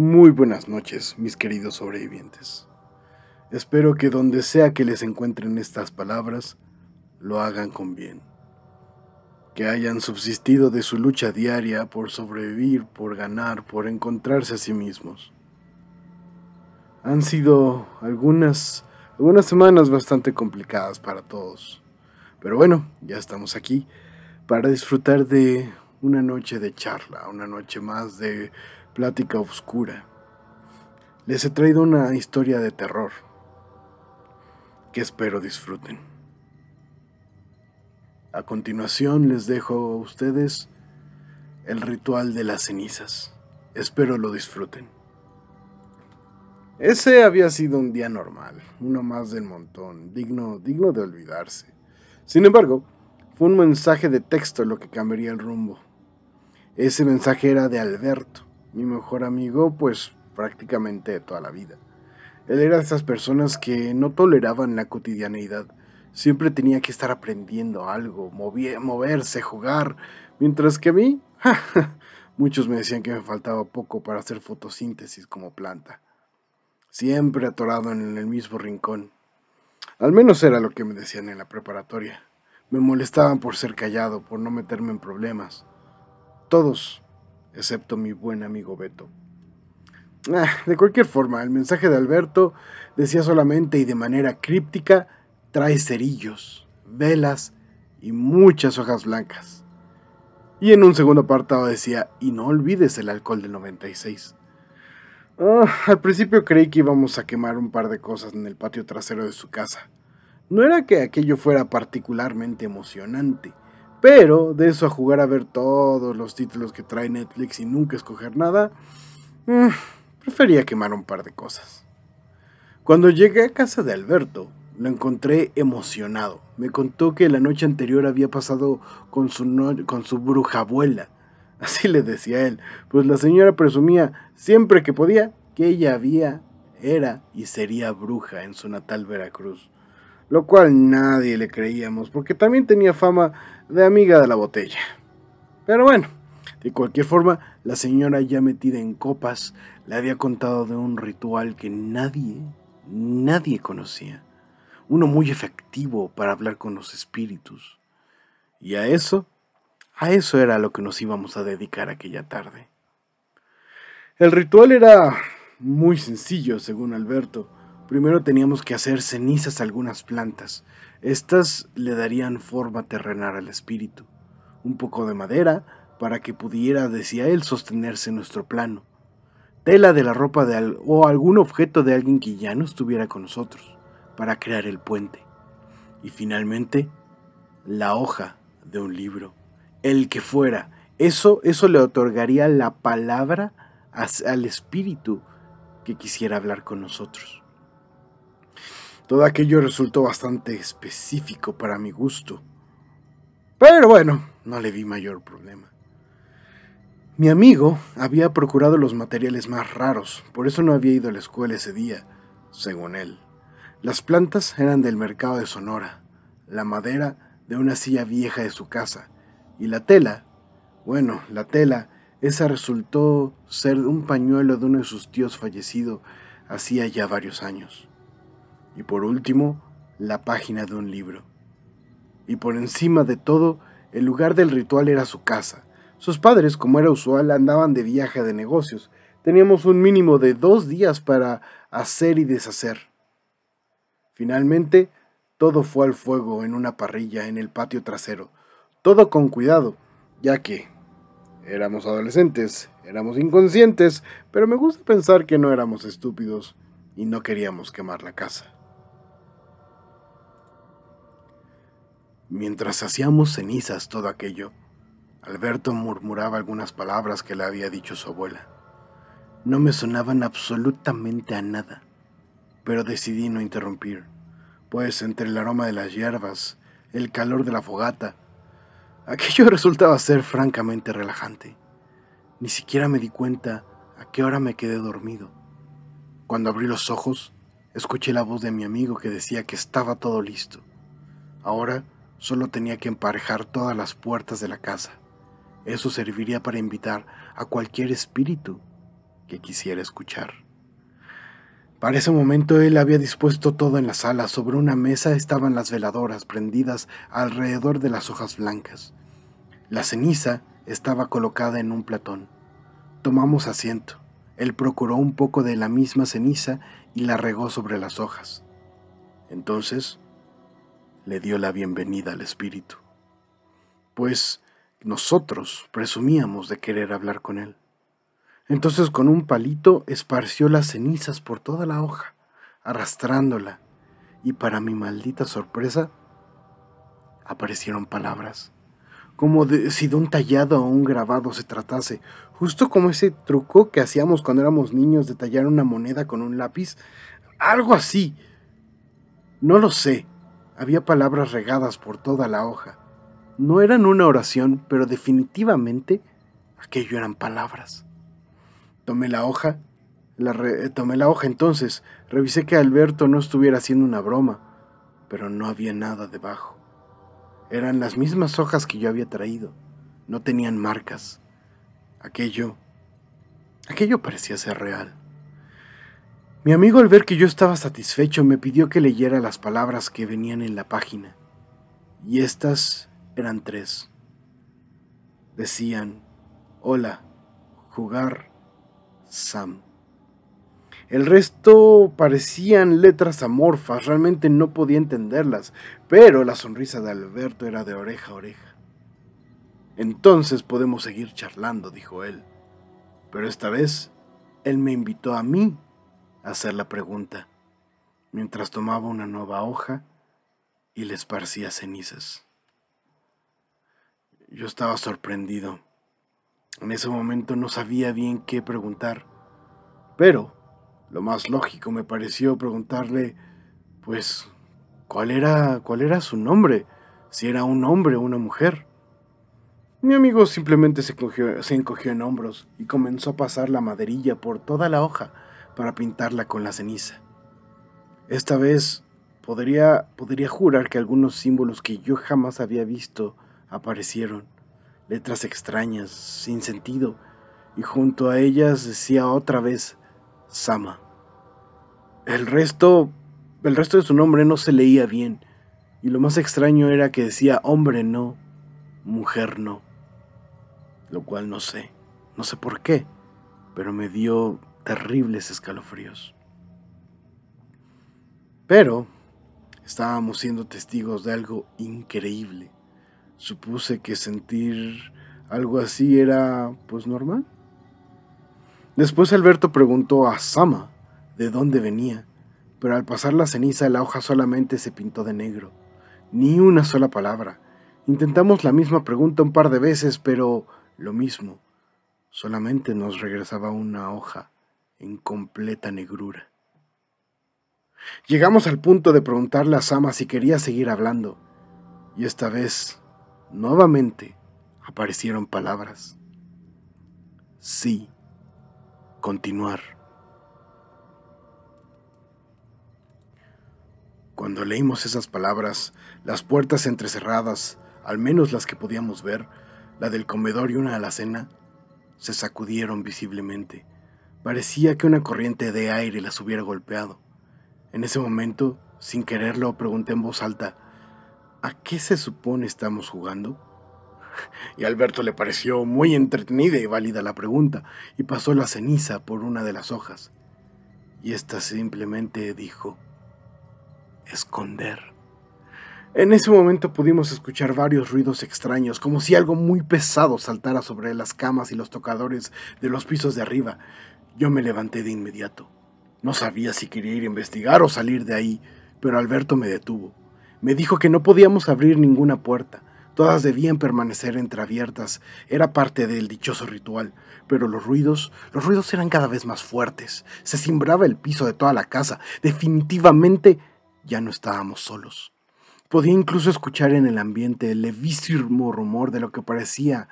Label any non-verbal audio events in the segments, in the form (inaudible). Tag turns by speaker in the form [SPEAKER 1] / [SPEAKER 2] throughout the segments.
[SPEAKER 1] Muy buenas noches, mis queridos sobrevivientes. Espero que donde sea que les encuentren estas palabras, lo hagan con bien. Que hayan subsistido de su lucha diaria por sobrevivir, por ganar, por encontrarse a sí mismos. Han sido algunas, algunas semanas bastante complicadas para todos. Pero bueno, ya estamos aquí para disfrutar de una noche de charla, una noche más de plática oscura. Les he traído una historia de terror que espero disfruten. A continuación les dejo a ustedes el ritual de las cenizas. Espero lo disfruten. Ese había sido un día normal, uno más del montón, digno, digno de olvidarse. Sin embargo, fue un mensaje de texto lo que cambiaría el rumbo. Ese mensaje era de Alberto, mi mejor amigo, pues prácticamente toda la vida. Él era de esas personas que no toleraban la cotidianeidad. Siempre tenía que estar aprendiendo algo, moverse, jugar, mientras que a mí, muchos me decían que me faltaba poco para hacer fotosíntesis como planta. Siempre atorado en el mismo rincón. Al menos era lo que me decían en la preparatoria. Me molestaban por ser callado, por no meterme en problemas. Todos, excepto mi buen amigo Beto. Ah, de cualquier forma, el mensaje de Alberto decía solamente y de manera críptica, trae cerillos, velas y muchas hojas blancas. Y en un segundo apartado decía, y no olvides el alcohol del 96. Ah, al principio creí que íbamos a quemar un par de cosas en el patio trasero de su casa. No era que aquello fuera particularmente emocionante, pero de eso a jugar a ver todos los títulos que trae Netflix y nunca escoger nada, mm, prefería quemar un par de cosas. Cuando llegué a casa de Alberto, lo encontré emocionado. Me contó que la noche anterior había pasado con su, con su bruja abuela. (laughs) Así le decía él, pues la señora presumía siempre que podía que ella había, era y sería bruja en su natal Veracruz. Lo cual nadie le creíamos, porque también tenía fama de amiga de la botella. Pero bueno, de cualquier forma, la señora ya metida en copas le había contado de un ritual que nadie, nadie conocía. Uno muy efectivo para hablar con los espíritus. Y a eso, a eso era lo que nos íbamos a dedicar aquella tarde. El ritual era muy sencillo, según Alberto. Primero teníamos que hacer cenizas a algunas plantas estas le darían forma terrenal al espíritu, un poco de madera para que pudiera, decía él, sostenerse en nuestro plano, tela de la ropa de o algún objeto de alguien que ya no estuviera con nosotros, para crear el puente. Y finalmente, la hoja de un libro, el que fuera. Eso, eso le otorgaría la palabra al espíritu que quisiera hablar con nosotros. Todo aquello resultó bastante específico para mi gusto. Pero bueno, no le vi mayor problema. Mi amigo había procurado los materiales más raros, por eso no había ido a la escuela ese día, según él. Las plantas eran del mercado de Sonora, la madera de una silla vieja de su casa, y la tela, bueno, la tela, esa resultó ser un pañuelo de uno de sus tíos fallecido hacía ya varios años. Y por último, la página de un libro. Y por encima de todo, el lugar del ritual era su casa. Sus padres, como era usual, andaban de viaje de negocios. Teníamos un mínimo de dos días para hacer y deshacer. Finalmente, todo fue al fuego en una parrilla en el patio trasero. Todo con cuidado, ya que éramos adolescentes, éramos inconscientes, pero me gusta pensar que no éramos estúpidos y no queríamos quemar la casa. Mientras hacíamos cenizas todo aquello, Alberto murmuraba algunas palabras que le había dicho su abuela. No me sonaban absolutamente a nada, pero decidí no interrumpir, pues entre el aroma de las hierbas, el calor de la fogata, aquello (laughs) resultaba ser francamente relajante. Ni siquiera me di cuenta a qué hora me quedé dormido. Cuando abrí los ojos, escuché la voz de mi amigo que decía que estaba todo listo. Ahora Solo tenía que emparejar todas las puertas de la casa. Eso serviría para invitar a cualquier espíritu que quisiera escuchar. Para ese momento él había dispuesto todo en la sala. Sobre una mesa estaban las veladoras prendidas alrededor de las hojas blancas. La ceniza estaba colocada en un platón. Tomamos asiento. Él procuró un poco de la misma ceniza y la regó sobre las hojas. Entonces le dio la bienvenida al espíritu, pues nosotros presumíamos de querer hablar con él. Entonces con un palito esparció las cenizas por toda la hoja, arrastrándola, y para mi maldita sorpresa, aparecieron palabras, como si de un tallado o un grabado se tratase, justo como ese truco que hacíamos cuando éramos niños de tallar una moneda con un lápiz, algo así. No lo sé, había palabras regadas por toda la hoja. No eran una oración, pero definitivamente aquello eran palabras. Tomé la hoja, la tomé la hoja entonces, revisé que Alberto no estuviera haciendo una broma, pero no había nada debajo. Eran las mismas hojas que yo había traído, no tenían marcas. Aquello, aquello parecía ser real. Mi amigo al ver que yo estaba satisfecho me pidió que leyera las palabras que venían en la página, y estas eran tres. Decían, hola, jugar, Sam. El resto parecían letras amorfas, realmente no podía entenderlas, pero la sonrisa de Alberto era de oreja a oreja. Entonces podemos seguir charlando, dijo él. Pero esta vez, él me invitó a mí hacer la pregunta, mientras tomaba una nueva hoja y le esparcía cenizas. Yo estaba sorprendido. En ese momento no sabía bien qué preguntar, pero lo más lógico me pareció preguntarle, pues, ¿cuál era, cuál era su nombre? Si era un hombre o una mujer. Mi amigo simplemente se, se encogió en hombros y comenzó a pasar la maderilla por toda la hoja para pintarla con la ceniza. Esta vez podría, podría jurar que algunos símbolos que yo jamás había visto aparecieron letras extrañas, sin sentido, y junto a ellas decía otra vez Sama. El resto, el resto de su nombre no se leía bien, y lo más extraño era que decía hombre no, mujer no, lo cual no sé, no sé por qué, pero me dio terribles escalofríos. Pero estábamos siendo testigos de algo increíble supuse que sentir algo así era pues normal. Después Alberto preguntó a Sama de dónde venía, pero al pasar la ceniza la hoja solamente se pintó de negro, ni una sola palabra. Intentamos la misma pregunta un par de veces, pero lo mismo, solamente nos regresaba una hoja en completa negrura. Llegamos al punto de preguntarle a Sama si quería seguir hablando, y esta vez Nuevamente aparecieron palabras. Sí, continuar. Cuando leímos esas palabras, las puertas entrecerradas, al menos las que podíamos ver, la del comedor y una alacena, se sacudieron visiblemente. Parecía que una corriente de aire las hubiera golpeado. En ese momento, sin quererlo, pregunté en voz alta, ¿A qué se supone estamos jugando? Y a Alberto le pareció muy entretenida y válida la pregunta, y pasó la ceniza por una de las hojas. Y ésta simplemente dijo, esconder. En ese momento pudimos escuchar varios ruidos extraños, como si algo muy pesado saltara sobre las camas y los tocadores de los pisos de arriba. Yo me levanté de inmediato. No sabía si quería ir a investigar o salir de ahí, pero Alberto me detuvo. Me dijo que no podíamos abrir ninguna puerta, todas debían permanecer entreabiertas, era parte del dichoso ritual, pero los ruidos, los ruidos eran cada vez más fuertes, se cimbraba el piso de toda la casa, definitivamente ya no estábamos solos. Podía incluso escuchar en el ambiente el levísimo rumor de lo que parecía,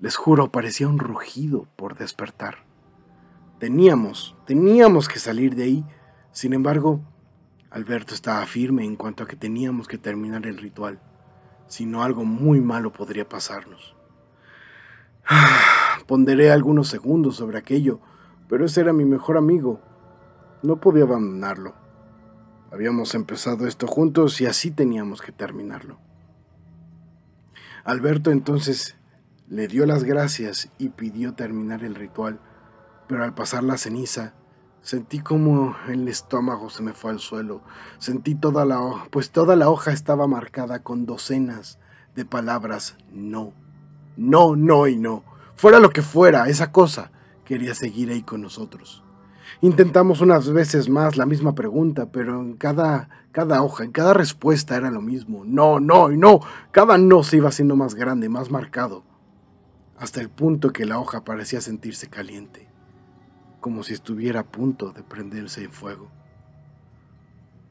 [SPEAKER 1] les juro, parecía un rugido por despertar. Teníamos, teníamos que salir de ahí. Sin embargo, Alberto estaba firme en cuanto a que teníamos que terminar el ritual, si no algo muy malo podría pasarnos. (sighs) Ponderé algunos segundos sobre aquello, pero ese era mi mejor amigo. No podía abandonarlo. Habíamos empezado esto juntos y así teníamos que terminarlo. Alberto entonces le dio las gracias y pidió terminar el ritual, pero al pasar la ceniza, sentí como el estómago se me fue al suelo. Sentí toda la hoja, pues toda la hoja estaba marcada con docenas de palabras no, no, no y no. Fuera lo que fuera, esa cosa quería seguir ahí con nosotros. Intentamos unas veces más la misma pregunta, pero en cada, cada hoja, en cada respuesta era lo mismo. No, no y no. Cada no se iba haciendo más grande, más marcado, hasta el punto que la hoja parecía sentirse caliente, como si estuviera a punto de prenderse en fuego.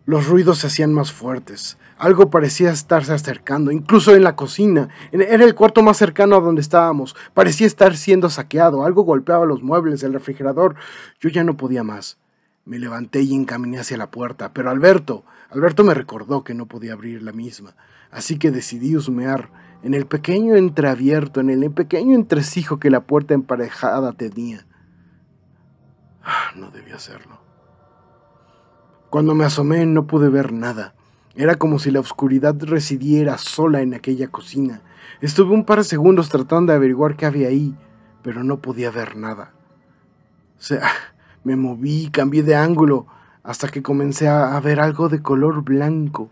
[SPEAKER 1] Los ruidos se hacían más fuertes. Algo parecía estarse acercando, incluso en la cocina. Era el cuarto más cercano a donde estábamos. Parecía estar siendo saqueado. Algo golpeaba los muebles, el refrigerador. Yo ya no podía más. Me levanté y encaminé hacia la puerta, pero Alberto, Alberto me recordó que no podía abrir la misma, así que decidí husmear en el pequeño entreabierto, en el pequeño entresijo que la puerta emparejada tenía. No debía hacerlo. Cuando me asomé no pude ver nada. Era como si la oscuridad residiera sola en aquella cocina. Estuve un par de segundos tratando de averiguar qué había ahí, pero no podía ver nada. O sea, (laughs) me moví, cambié de ángulo, hasta que comencé a, ver algo de color blanco.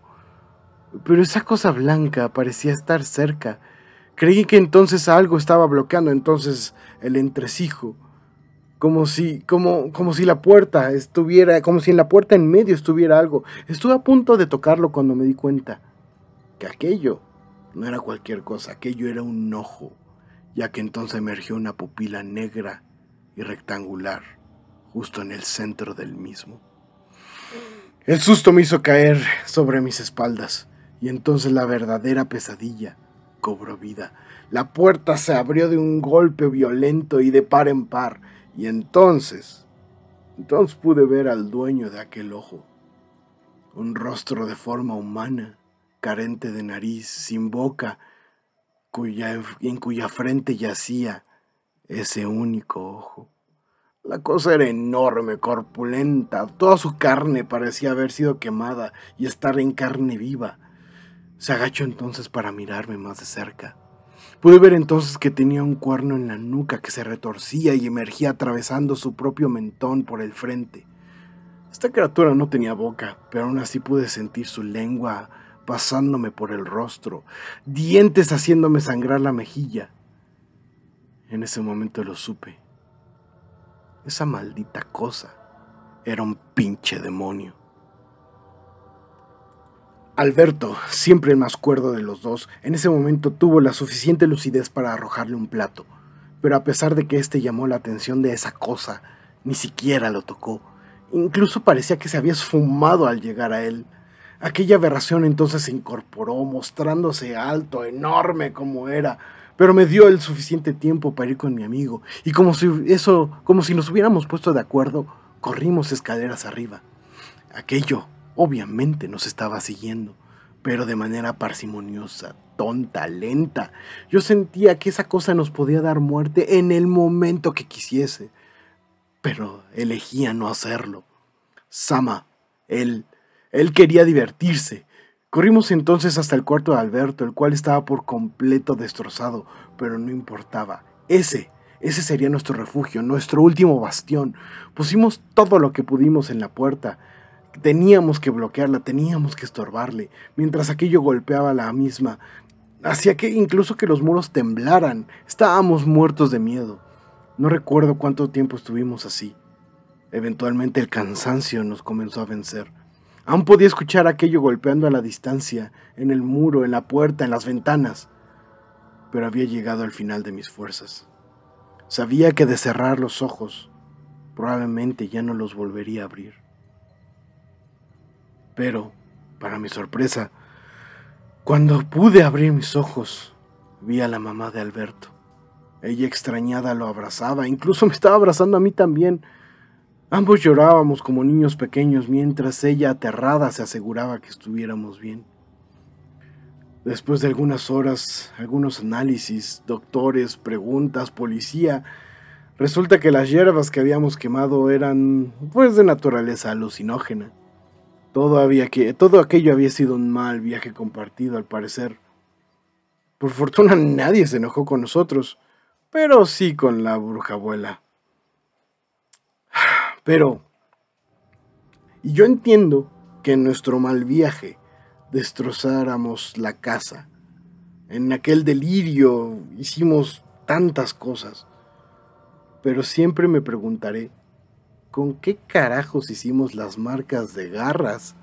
[SPEAKER 1] Pero esa cosa blanca parecía estar cerca. Creí que entonces algo estaba bloqueando entonces el entresijo como si, como, como si la puerta estuviera, como si en la puerta en medio estuviera algo. Estuve a punto de tocarlo cuando me di cuenta que aquello no era cualquier cosa, aquello era un ojo, ya que entonces emergió una pupila negra y rectangular justo en el centro del mismo. El susto me hizo caer sobre mis espaldas y entonces la verdadera pesadilla cobró vida. La puerta se abrió de un golpe violento y de par en par y entonces, entonces pude ver al dueño de aquel ojo, un rostro de forma humana, carente de nariz, sin boca, cuya, en cuya frente yacía ese único ojo. La cosa era enorme, corpulenta, toda su carne parecía haber sido quemada y estar en carne viva. Se agachó entonces para mirarme más de cerca. Pude ver entonces que tenía un cuerno en la nuca que se retorcía y emergía atravesando su propio mentón por el frente. Esta criatura no tenía boca, pero aún así pude sentir su lengua pasándome por el rostro, dientes haciéndome sangrar la mejilla. En ese momento lo supe. Esa maldita cosa era un pinche demonio. Alberto, siempre el más cuerdo de los dos, en ese momento tuvo la suficiente lucidez para arrojarle un plato, pero a pesar de que éste llamó la atención de esa cosa, ni siquiera lo tocó. Incluso parecía que se había esfumado al llegar a él. Aquella aberración entonces se incorporó, mostrándose alto, enorme como era, pero me dio el suficiente tiempo para ir con mi amigo, y como si eso, como si nos hubiéramos puesto de acuerdo, corrimos escaleras arriba. Aquello Obviamente nos estaba siguiendo, pero de manera parsimoniosa, tonta, lenta. Yo sentía que esa cosa nos podía dar muerte en el momento que quisiese, pero elegía no hacerlo. Sama, él, él quería divertirse. Corrimos entonces hasta el cuarto de Alberto, el cual estaba por completo destrozado, pero no importaba. Ese, ese sería nuestro refugio, nuestro último bastión. Pusimos todo lo que pudimos en la puerta, Teníamos que bloquearla, teníamos que estorbarle, mientras aquello golpeaba la misma. Hacía que incluso que los muros temblaran. Estábamos muertos de miedo. No recuerdo cuánto tiempo estuvimos así. Eventualmente el cansancio nos comenzó a vencer. Aún podía escuchar aquello golpeando a la distancia, en el muro, en la puerta, en las ventanas. Pero había llegado al final de mis fuerzas. Sabía que de cerrar los ojos, probablemente ya no los volvería a abrir. Pero, para mi sorpresa, cuando pude abrir mis ojos, vi a la mamá de Alberto. Ella extrañada lo abrazaba, incluso me estaba abrazando a mí también. Ambos llorábamos como niños pequeños mientras ella aterrada se aseguraba que estuviéramos bien. Después de algunas horas, algunos análisis, doctores, preguntas, policía, Resulta que las hierbas que habíamos quemado eran pues de naturaleza alucinógena. Todo, había que, todo aquello había sido un mal viaje compartido al parecer. Por fortuna nadie se enojó con nosotros, pero sí con la bruja abuela. Pero, y yo entiendo que en nuestro mal viaje destrozáramos la casa. En aquel delirio hicimos tantas cosas. Pero siempre me preguntaré, ¿con qué carajos hicimos las marcas de garras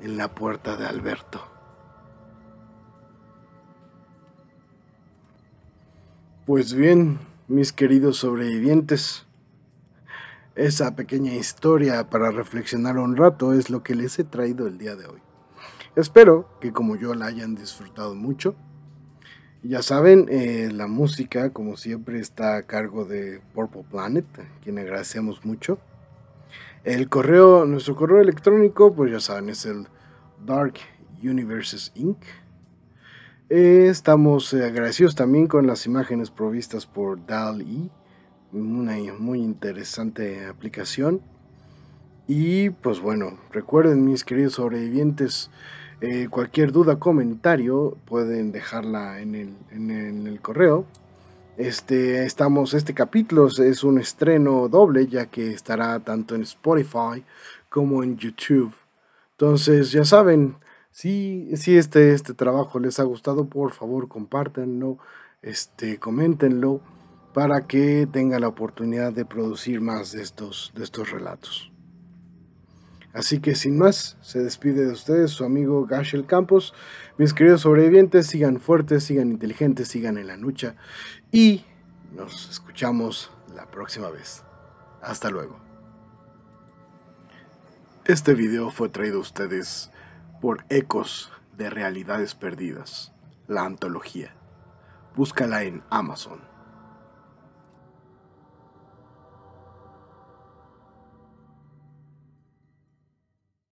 [SPEAKER 1] en la puerta de Alberto? Pues bien, mis queridos sobrevivientes, esa pequeña historia para reflexionar un rato es lo que les he traído el día de hoy. Espero que como yo la hayan disfrutado mucho. Ya saben, eh, la música, como siempre, está a cargo de Purple Planet, a quien agradecemos mucho. El correo, nuestro correo electrónico, pues ya saben, es el Dark Universes Inc. Eh, estamos eh, agradecidos también con las imágenes provistas por DAL-E una muy interesante aplicación. Y pues bueno, recuerden mis queridos sobrevivientes, eh, cualquier duda, comentario, pueden dejarla en el, en el, correo. Este, estamos, este capítulo es un estreno doble, ya que estará tanto en Spotify como en YouTube. Entonces, ya saben, si, si este, este trabajo les ha gustado, por favor, compártanlo, este, coméntenlo para que tenga la oportunidad de producir más de estos, de estos relatos. Así que sin más, se despide de ustedes su amigo Gashel Campos. Mis queridos sobrevivientes, sigan fuertes, sigan inteligentes, sigan en la lucha y nos escuchamos la próxima vez. Hasta luego. Este video fue traído a ustedes por Ecos de Realidades Perdidas, la antología. Búscala en Amazon.